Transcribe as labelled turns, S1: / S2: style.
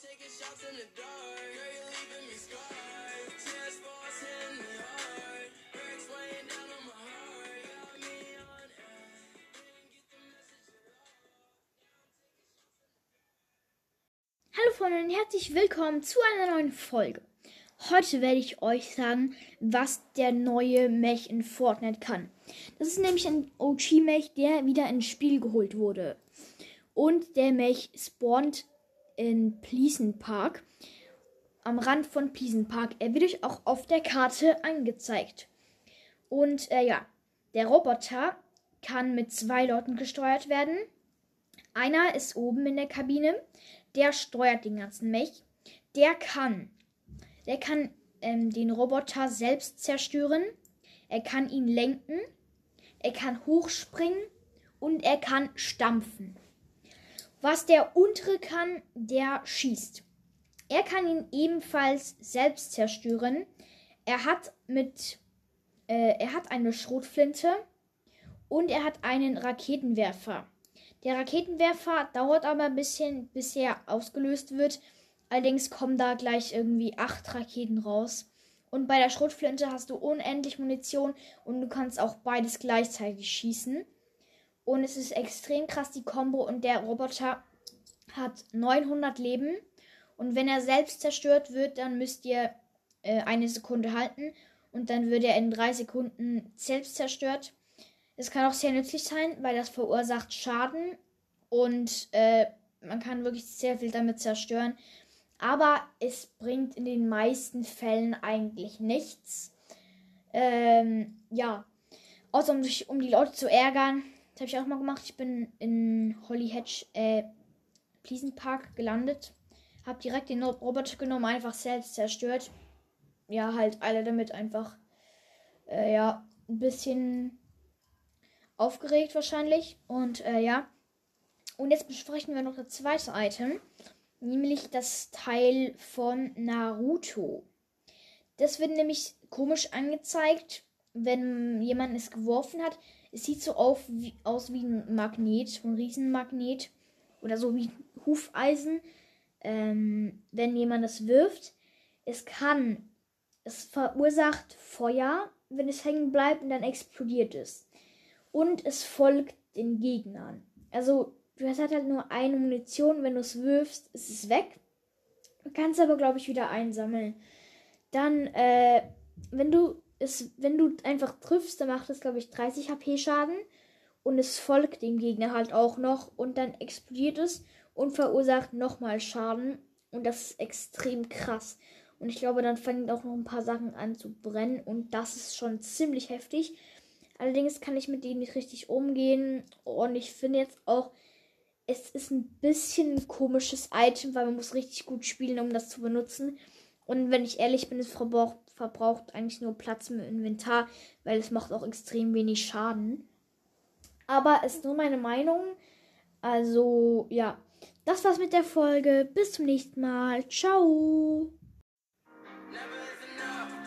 S1: Hallo Freunde und herzlich willkommen zu einer neuen Folge. Heute werde ich euch sagen, was der neue Mech in Fortnite kann. Das ist nämlich ein OG-Mech, der wieder ins Spiel geholt wurde. Und der Mech spawnt in Pleasant Park, am Rand von Pleasant Park. Er wird euch auch auf der Karte angezeigt. Und äh, ja, der Roboter kann mit zwei Leuten gesteuert werden. Einer ist oben in der Kabine, der steuert den ganzen Mech. Der kann, der kann ähm, den Roboter selbst zerstören. Er kann ihn lenken. Er kann hochspringen und er kann stampfen. Was der untere kann, der schießt. Er kann ihn ebenfalls selbst zerstören. Er hat mit, äh, er hat eine Schrotflinte und er hat einen Raketenwerfer. Der Raketenwerfer dauert aber ein bisschen, bis er ausgelöst wird. Allerdings kommen da gleich irgendwie acht Raketen raus. Und bei der Schrotflinte hast du unendlich Munition und du kannst auch beides gleichzeitig schießen. Und es ist extrem krass, die Combo. Und der Roboter hat 900 Leben. Und wenn er selbst zerstört wird, dann müsst ihr äh, eine Sekunde halten. Und dann wird er in drei Sekunden selbst zerstört. Es kann auch sehr nützlich sein, weil das verursacht Schaden. Und äh, man kann wirklich sehr viel damit zerstören. Aber es bringt in den meisten Fällen eigentlich nichts. Ähm, ja. Außer um, um die Leute zu ärgern. Das habe ich auch mal gemacht. Ich bin in Holly Hedge, äh, Pleasant Park gelandet. Hab direkt den Roboter genommen, einfach selbst zerstört. Ja, halt alle damit einfach, äh, ja, ein bisschen aufgeregt wahrscheinlich. Und, äh, ja. Und jetzt besprechen wir noch das zweite Item. Nämlich das Teil von Naruto. Das wird nämlich komisch angezeigt, wenn jemand es geworfen hat. Es sieht so auf, wie, aus wie ein Magnet, ein Riesenmagnet. Oder so wie Hufeisen. Ähm, wenn jemand es wirft. Es kann. Es verursacht Feuer, wenn es hängen bleibt und dann explodiert es. Und es folgt den Gegnern. Also, du hast halt nur eine Munition. Wenn du es wirfst, ist es weg. Du kannst aber, glaube ich, wieder einsammeln. Dann, äh, wenn du es, wenn du einfach triffst, dann macht es, glaube ich, 30 HP Schaden. Und es folgt dem Gegner halt auch noch. Und dann explodiert es und verursacht nochmal Schaden. Und das ist extrem krass. Und ich glaube, dann fangen auch noch ein paar Sachen an zu brennen. Und das ist schon ziemlich heftig. Allerdings kann ich mit denen nicht richtig umgehen. Und ich finde jetzt auch, es ist ein bisschen ein komisches Item, weil man muss richtig gut spielen, um das zu benutzen. Und wenn ich ehrlich bin, es verbraucht, verbraucht eigentlich nur Platz im Inventar, weil es macht auch extrem wenig Schaden. Aber ist nur meine Meinung. Also, ja. Das war's mit der Folge. Bis zum nächsten Mal. Ciao.
S2: Never is enough.